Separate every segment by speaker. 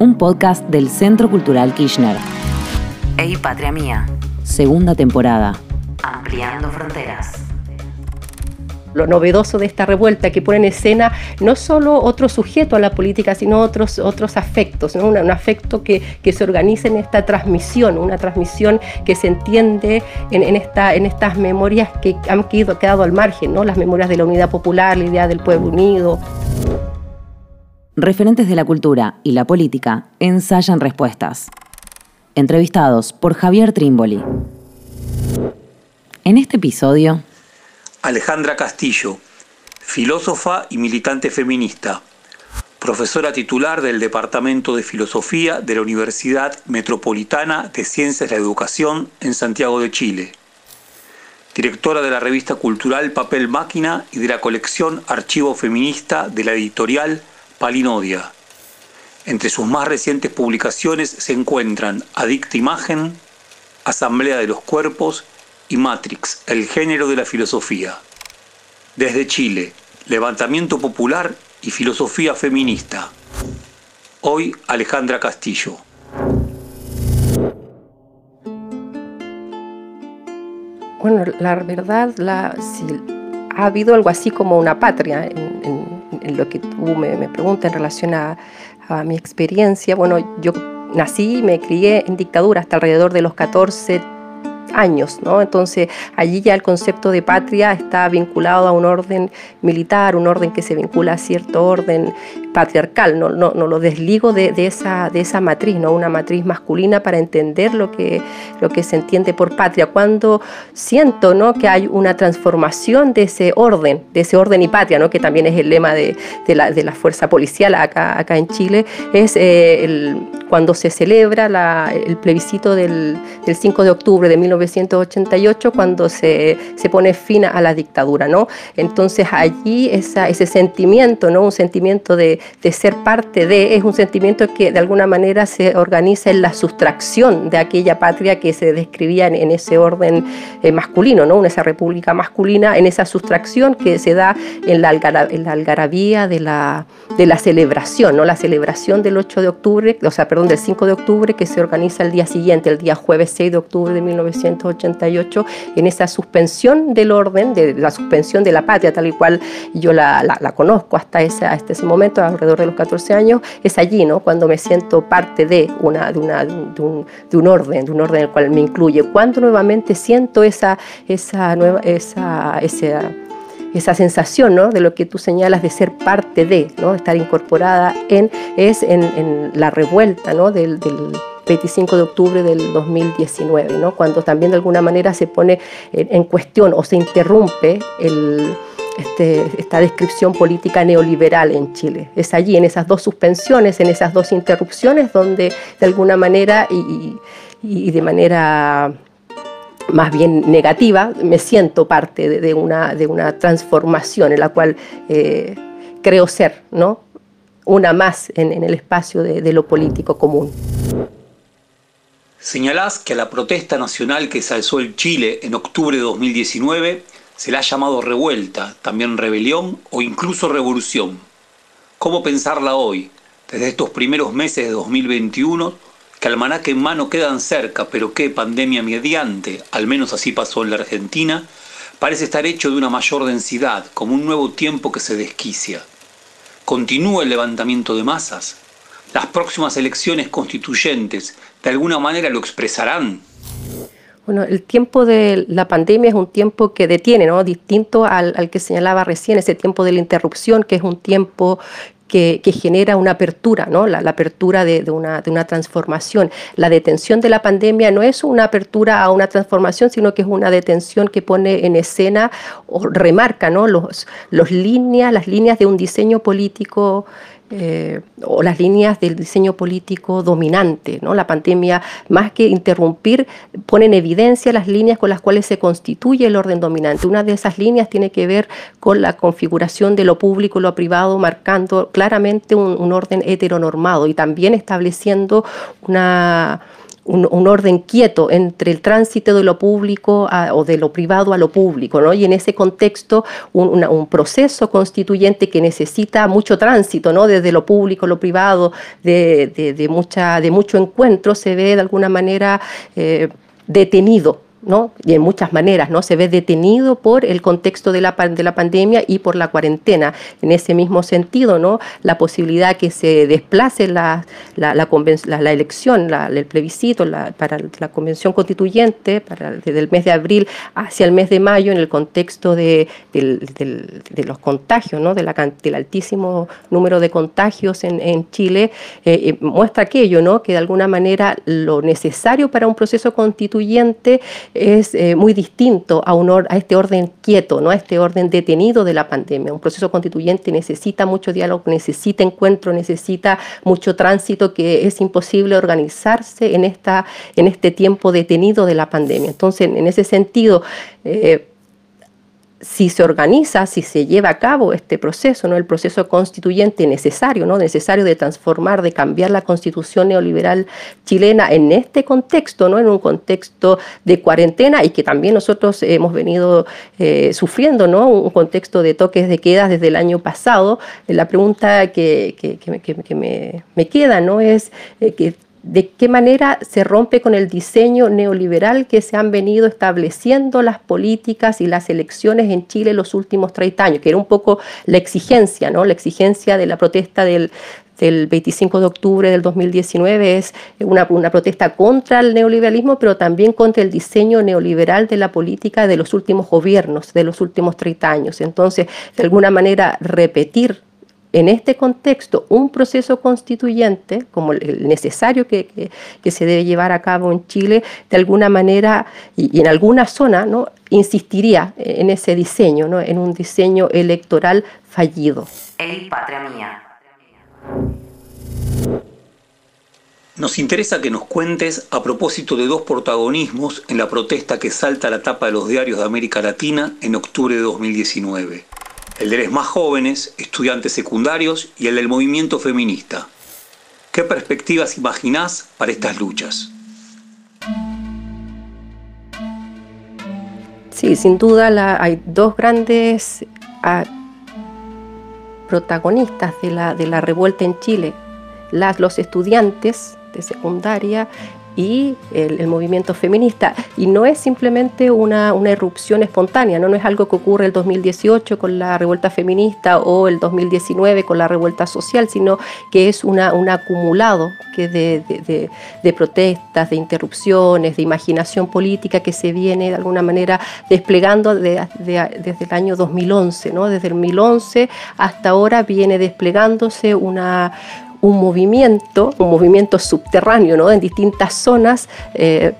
Speaker 1: un podcast del Centro Cultural Kirchner. Ey Patria Mía, segunda temporada. Ampliando fronteras.
Speaker 2: Lo novedoso de esta revuelta que pone en escena no solo otro sujeto a la política, sino otros, otros afectos, un, afecto que, se organiza en esta transmisión, una transmisión que se entiende en, esta, en estas memorias que han quedado, al margen, ¿no? las memorias de la unidad popular, la idea del pueblo unido
Speaker 1: referentes de la cultura y la política ensayan respuestas. Entrevistados por Javier Trimboli. En este episodio...
Speaker 3: Alejandra Castillo, filósofa y militante feminista, profesora titular del Departamento de Filosofía de la Universidad Metropolitana de Ciencias de la Educación en Santiago de Chile, directora de la revista cultural Papel Máquina y de la colección Archivo Feminista de la editorial Palinodia. Entre sus más recientes publicaciones se encuentran Adicta Imagen, Asamblea de los Cuerpos y Matrix, el género de la filosofía. Desde Chile, Levantamiento Popular y Filosofía Feminista. Hoy Alejandra Castillo.
Speaker 2: Bueno, la verdad, si ha habido algo así como una patria en en lo que tú me, me preguntas en relación a, a, mi experiencia, bueno, yo nací y me crié en dictadura hasta alrededor de los 14, años, ¿no? Entonces allí ya el concepto de patria está vinculado a un orden militar, un orden que se vincula a cierto orden patriarcal, no, no, no lo desligo de, de, esa, de esa matriz, ¿no? una matriz masculina para entender lo que, lo que se entiende por patria. Cuando siento ¿no? que hay una transformación de ese orden, de ese orden y patria, ¿no? que también es el lema de, de, la, de la, fuerza policial acá, acá en Chile, es eh, el, cuando se celebra la, el plebiscito del, del 5 de octubre de 19 1988 cuando se, se pone fin a la dictadura, ¿no? Entonces allí esa, ese sentimiento, ¿no? Un sentimiento de, de, ser parte de, es un sentimiento que de alguna manera se organiza en la sustracción de aquella patria que se describía en, ese orden eh, masculino, ¿no? En esa república masculina, en esa sustracción que se da en la, en la algarabía de la, de la celebración, ¿no? La celebración del 8 de octubre, o sea, perdón, del 5 de octubre que se organiza el día siguiente, el día jueves 6 de octubre de 1900 1988 en esa suspensión del orden, de la suspensión de la patria, tal y cual yo la, conozco hasta ese, momento, alrededor de los 14 años, es allí, ¿no? Cuando me siento parte de, un, de un orden, de un orden en el cual me incluye. Cuando nuevamente siento esa, sensación ¿no? de lo que tú señalas de ser parte de, ¿no? estar incorporada en, es en, la revuelta ¿no? del 25 de octubre del 2019, ¿no? cuando también de alguna manera se pone en cuestión o se interrumpe este, esta descripción política neoliberal en Chile. Es allí, en esas dos suspensiones, en esas dos interrupciones, donde de alguna manera y, de manera más bien negativa, me siento parte de, una, transformación en la cual eh, creo ser, ¿no? una más en, el espacio de lo político común.
Speaker 3: Señalás que a la protesta nacional que se alzó en Chile en octubre de 2019 se le ha llamado revuelta, también rebelión o incluso revolución. ¿Cómo pensarla hoy, desde estos primeros meses de 2021, que almanaque en mano quedan cerca, pero que pandemia mediante, al menos así pasó en la Argentina, parece estar hecho de una mayor densidad, como un nuevo tiempo que se desquicia? ¿Continúa el levantamiento de masas? ¿Las próximas elecciones constituyentes de alguna manera lo expresarán.
Speaker 2: Bueno, el tiempo de la pandemia es un tiempo que detiene, ¿no? Distinto al, que señalaba recién, ese tiempo de la interrupción, que es un tiempo que, genera una apertura, ¿no? la, apertura de, una, de, una, transformación. La detención de la pandemia no es una apertura a una transformación, sino que es una detención que pone en escena o remarca ¿no? los, los líneas, las líneas de un diseño político eh, o las líneas del diseño político dominante. ¿no? La pandemia, más que interrumpir, pone en evidencia las líneas con las cuales se constituye el orden dominante. Una de esas líneas tiene que ver con la configuración de lo público y lo privado, marcando claramente un, un orden heteronormado y también estableciendo una un, orden quieto entre el tránsito de lo público o de lo privado a lo público, ¿no? Y en ese contexto un, proceso constituyente que necesita mucho tránsito, ¿no? Desde lo público a lo privado, de, mucha, de mucho encuentro, se ve de alguna manera eh, detenido ¿no? y en muchas maneras, ¿no? se ve detenido por el contexto de la, de la pandemia y por la cuarentena. En ese mismo sentido, ¿no? la posibilidad que se desplace la, la, la, elección, el plebiscito para la convención constituyente para, desde el mes de abril hacia el mes de mayo en el contexto de, de los contagios, ¿no? de la, del altísimo número de contagios en, en Chile, eh, eh, muestra aquello, ¿no? que de alguna manera lo necesario para un proceso constituyente es eh, muy distinto a, un a este orden quieto, ¿no? a este orden detenido de la pandemia. Un proceso constituyente necesita mucho diálogo, necesita encuentro, necesita mucho tránsito que es imposible organizarse en, esta, en este tiempo detenido de la pandemia. Entonces, en ese sentido, eh, si se organiza, si se lleva a cabo este proceso, ¿no? el proceso constituyente necesario, ¿no? necesario de transformar, de cambiar la constitución neoliberal chilena en este contexto, ¿no? en un contexto de cuarentena y que también nosotros hemos venido eh, sufriendo, ¿no? un contexto de toques de queda desde el año pasado. La pregunta que, me, queda ¿no? es eh, que de qué manera se rompe con el diseño neoliberal que se han venido estableciendo las políticas y las elecciones en Chile los últimos 30 años, que era un poco la exigencia, ¿no? La exigencia de la protesta del, 25 de octubre del 2019 es una, una, protesta contra el neoliberalismo, pero también contra el diseño neoliberal de la política de los últimos gobiernos, de los últimos 30 años. Entonces, de alguna manera, repetir en este contexto un proceso constituyente, como el necesario que, se debe llevar a cabo en Chile, de alguna manera y, en alguna zona, ¿no? insistiría en ese diseño, ¿no? en un diseño electoral fallido. patria mía.
Speaker 3: Nos interesa que nos cuentes a propósito de dos protagonismos en la protesta que salta a la tapa de los diarios de América Latina en octubre de 2019 el de los más jóvenes, estudiantes secundarios y el del movimiento feminista. ¿Qué perspectivas imaginás para estas luchas?
Speaker 2: Sí, sin duda hay dos grandes ah, protagonistas de la, de la revuelta en Chile, los estudiantes de secundaria y el, movimiento feminista. Y no es simplemente una, una, erupción espontánea, ¿no? es algo que ocurre el 2018 con la revuelta feminista o el 2019 con la revuelta social, sino que es un acumulado que de, de, de, protestas, de interrupciones, de imaginación política que se viene de alguna manera desplegando desde el año 2011. ¿no? Desde el 2011 hasta ahora viene desplegándose una un movimiento, un movimiento subterráneo ¿no? en distintas zonas eh,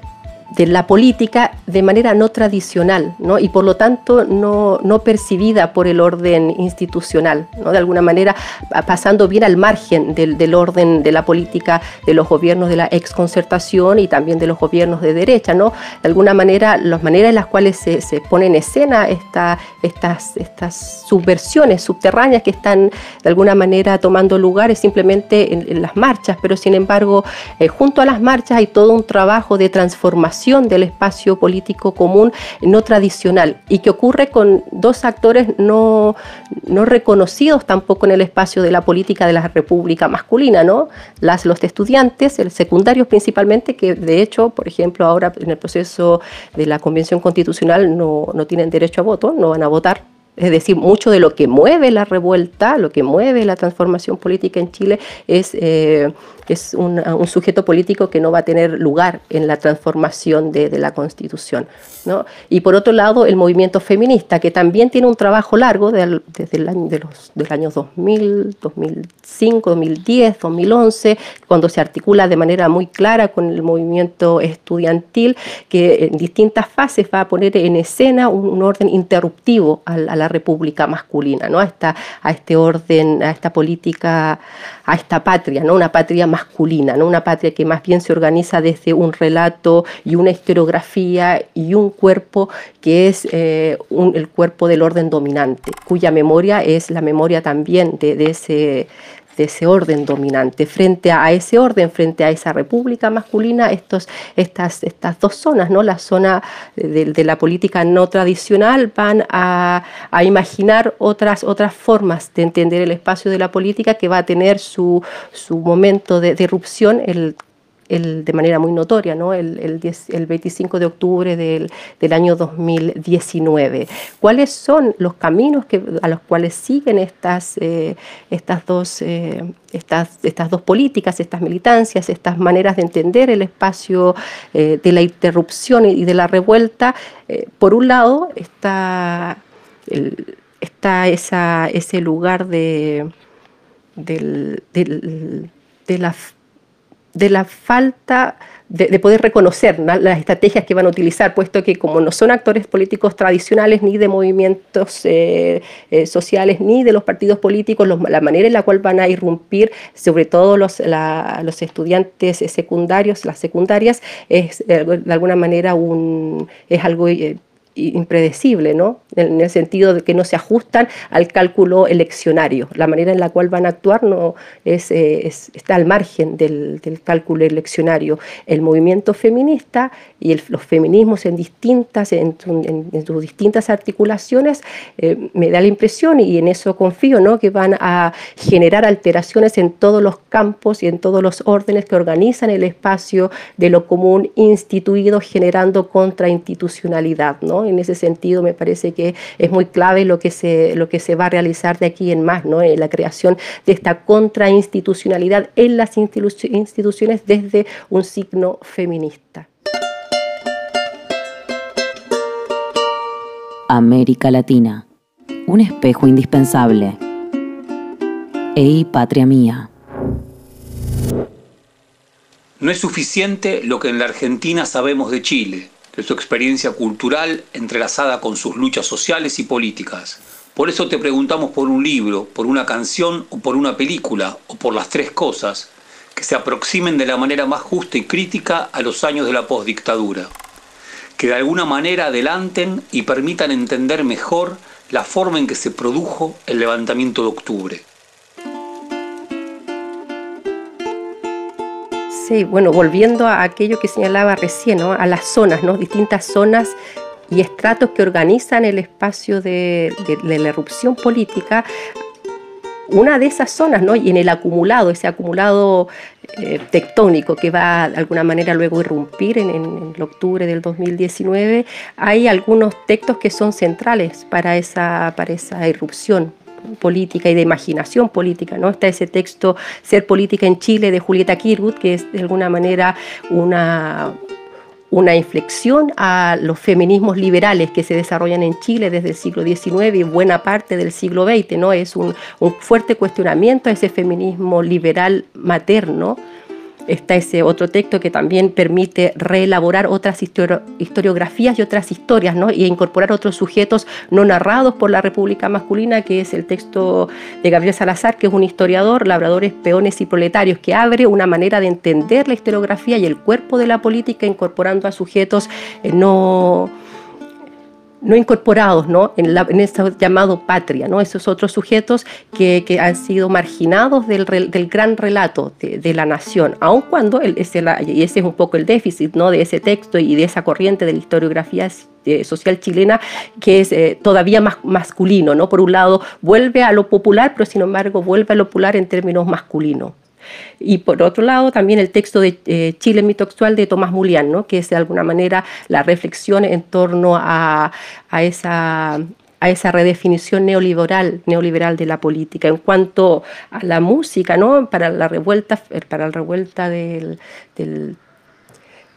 Speaker 2: de la política de manera no tradicional ¿no? y por lo tanto no, no, percibida por el orden institucional, ¿no? de alguna manera pasando bien al margen del, del, orden de la política de los gobiernos de la exconcertación y también de los gobiernos de derecha. ¿no? De alguna manera, las maneras en las cuales se, se pone en escena esta, estas, estas subversiones subterráneas que están de alguna manera tomando lugar es simplemente en, las marchas, pero sin embargo, eh, junto a las marchas hay todo un trabajo de transformación del espacio político común no tradicional y que ocurre con dos actores no, no reconocidos tampoco en el espacio de la política de la república masculina, ¿no? Las, los estudiantes, el secundarios principalmente, que de hecho, por ejemplo, ahora en el proceso de la Convención Constitucional no, no tienen derecho a voto, no van a votar es decir, mucho de lo que mueve la revuelta, lo que mueve la transformación política en Chile es eh, es un, sujeto político que no va a tener lugar en la transformación de, la Constitución. ¿no? Y por otro lado, el movimiento feminista, que también tiene un trabajo largo desde el año, de los, del año 2000, 2005, 2010, 2011, cuando se articula de manera muy clara con el movimiento estudiantil, que en distintas fases va a poner en escena un, orden interruptivo a, la república masculina, ¿no? a este orden, a esta política, a esta patria, ¿no? una patria masculina, ¿no? una patria que más bien se organiza desde un relato y una historiografía y un cuerpo que es eh, el cuerpo del orden dominante, cuya memoria es la memoria también de, ese de ese orden dominante. Frente a ese orden, frente a esa república masculina, estos, estas, estas dos zonas, ¿no? la zona de, la política no tradicional, van a, imaginar otras, otras formas de entender el espacio de la política que va a tener su, su momento de, de erupción el de manera muy notoria, ¿no? el, el, 25 de octubre del, del, año 2019. ¿Cuáles son los caminos que, a los cuales siguen estas, eh, estas, dos, eh, estas, estas dos políticas, estas militancias, estas maneras de entender el espacio eh, de la interrupción y de la revuelta? por un lado está, está esa, ese lugar de, del, de la de la falta de, poder reconocer las estrategias que van a utilizar, puesto que como no son actores políticos tradicionales ni de movimientos eh, eh, sociales ni de los partidos políticos, la manera en la cual van a irrumpir, sobre todo los, los estudiantes secundarios, las secundarias, es eh, de alguna manera un, es algo impredecible, ¿no? En el sentido de que no se ajustan al cálculo eleccionario. La manera en la cual van a actuar no es, eh, está al margen del, cálculo eleccionario. El movimiento feminista y los feminismos en distintas, en, sus distintas articulaciones, eh, me da la impresión, y en eso confío, ¿no? que van a generar alteraciones en todos los campos y en todos los órdenes que organizan el espacio de lo común instituido, generando contrainstitucionalidad. ¿no? En ese sentido, me parece que es muy clave lo que se, lo que se va a realizar de aquí en más, ¿no? en la creación de esta contrainstitucionalidad en las instituciones desde un signo feminista.
Speaker 1: América Latina, un espejo indispensable. Ey, patria mía.
Speaker 3: No es suficiente lo que en la Argentina sabemos de Chile de su experiencia cultural entrelazada con sus luchas sociales y políticas. Por eso te preguntamos por un libro, por una canción o por una película, o por las tres cosas, que se aproximen de la manera más justa y crítica a los años de la postdictadura, que de alguna manera adelanten y permitan entender mejor la forma en que se produjo el levantamiento de octubre.
Speaker 2: Sí, bueno, volviendo a aquello que señalaba recién, a las zonas, ¿no? distintas zonas y estratos que organizan el espacio de, la erupción política, una de esas zonas, ¿no? y en el acumulado, ese acumulado eh, tectónico que va de alguna manera luego a irrumpir en, en, el octubre del 2019, hay algunos textos que son centrales para esa, para esa irrupción política y de imaginación política. ¿no? Está ese texto Ser política en Chile de Julieta Kirwood, que es de alguna manera una, una inflexión a los feminismos liberales que se desarrollan en Chile desde el siglo XIX y buena parte del siglo XX. ¿no? Es un, un fuerte cuestionamiento a ese feminismo liberal materno está ese otro texto que también permite reelaborar otras historiografías y otras historias, ¿no? y incorporar otros sujetos no narrados por la República Masculina, que es el texto de Gabriel Salazar, que es un historiador, labradores, peones y proletarios, que abre una manera de entender la historiografía y el cuerpo de la política, incorporando a sujetos eh, no no incorporados ¿no? En, la, en ese llamado patria, ¿no? esos otros sujetos que, que han sido marginados del, del gran relato de, la nación, aun cuando, el, ese, y ese es un poco el déficit ¿no? de ese texto y de esa corriente de la historiografía eh, social chilena, que es eh, todavía más masculino. ¿no? Por un lado, vuelve a lo popular, pero sin embargo vuelve a lo popular en términos masculinos. Y por otro lado, también el texto de eh, Chile mitextual de Tomás Mulián, ¿no? que es de alguna manera la reflexión en torno a, a esa a esa redefinición neoliberal, neoliberal de la política. En cuanto a la música, ¿no? para la revuelta, para la revuelta del, del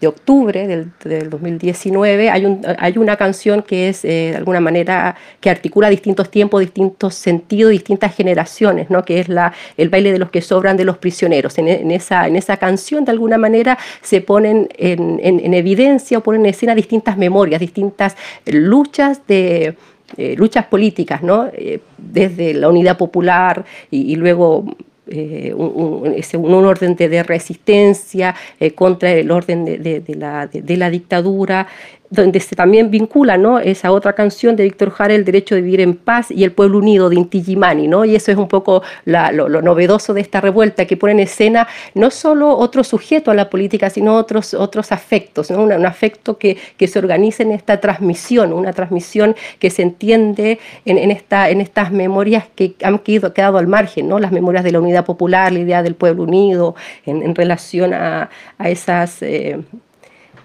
Speaker 2: de octubre del, 2019, hay, un, hay, una canción que es eh, de alguna manera que articula distintos tiempos, distintos sentidos, distintas generaciones, ¿no? que es la, el baile de los que sobran de los prisioneros. En, esa, en esa canción de alguna manera se ponen en, evidencia o ponen en escena distintas memorias, distintas luchas de... Eh, luchas políticas, ¿no? Eh, desde la unidad popular y luego eh, un, orden de, resistencia eh, contra el orden de, la, dictadura, donde se también vincula ¿no? esa otra canción de Víctor Jara, El derecho de vivir en paz y El pueblo unido de Inti Gimani, ¿no? Y eso es un poco lo, novedoso de esta revuelta, que pone en escena no solo otro sujeto a la política, sino otros, otros afectos, ¿no? un, afecto que, que, se organiza en esta transmisión, una transmisión que se entiende en, en, esta, en estas memorias que han quedado, quedado al margen, ¿no? las memorias de la unidad popular, la idea del pueblo unido, en, en relación a, a esas... Eh,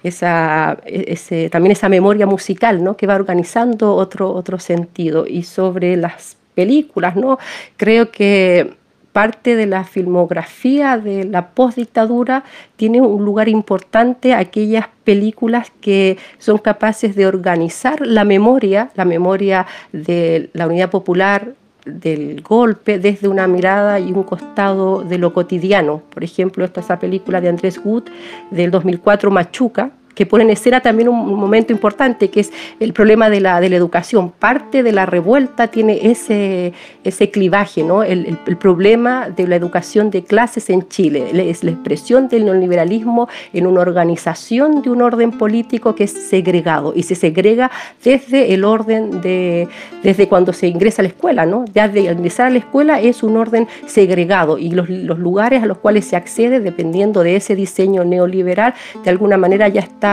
Speaker 2: esa, ese, también esa memoria musical ¿no? que va organizando otro, otro sentido. Y sobre las películas, ¿no? creo que parte de la filmografía de la postdictadura tiene un lugar importante aquellas películas que son capaces de organizar la memoria, la memoria de la unidad popular, del golpe desde una mirada y un costado de lo cotidiano. Por ejemplo, esta esa película de Andrés Wood del 2004, Machuca, que pone en escena también un, momento importante, que es el problema de la, de la educación. Parte de la revuelta tiene ese, ese clivaje, ¿no? El, el, problema de la educación de clases en Chile. Es la expresión del neoliberalismo en una organización de un orden político que es segregado y se segrega desde el orden de, desde cuando se ingresa a la escuela, ¿no? Ya de ingresar a la escuela es un orden segregado y los, los lugares a los cuales se accede, dependiendo de ese diseño neoliberal, de alguna manera ya está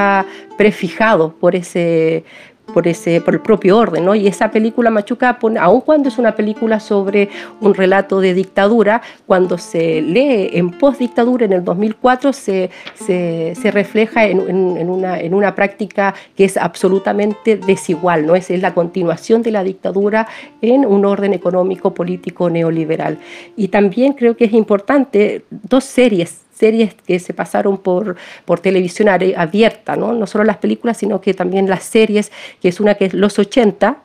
Speaker 2: prefijado por ese, por, ese, por el propio orden. ¿no? Y esa película Machuca, aun cuando es una película sobre un relato de dictadura, cuando se lee en postdictadura en el 2004 se, se, refleja en, una, en, una, práctica que es absolutamente desigual, ¿no? es, la continuación de la dictadura en un orden económico, político, neoliberal. Y también creo que es importante dos series series que se pasaron por, por televisión abierta, ¿no? no solo las películas, sino que también las series, que es una que es Los 80,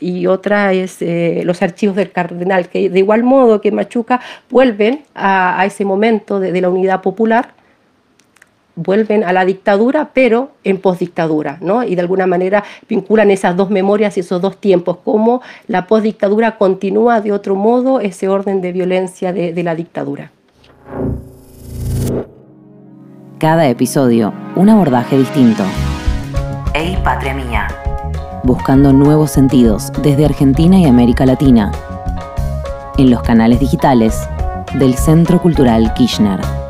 Speaker 2: y otra es eh, Los archivos del cardenal, que de igual modo que Machuca vuelven a, ese momento de, la unidad popular, vuelven a la dictadura, pero en postdictadura, ¿no? Y de alguna manera vinculan esas dos memorias y esos dos tiempos, cómo la postdictadura continúa de otro modo ese orden de violencia de, de la dictadura
Speaker 1: cada episodio un abordaje distinto. ¡Ey, patria mía! Buscando nuevos sentidos desde Argentina y América Latina. En los canales digitales del Centro Cultural Kirchner.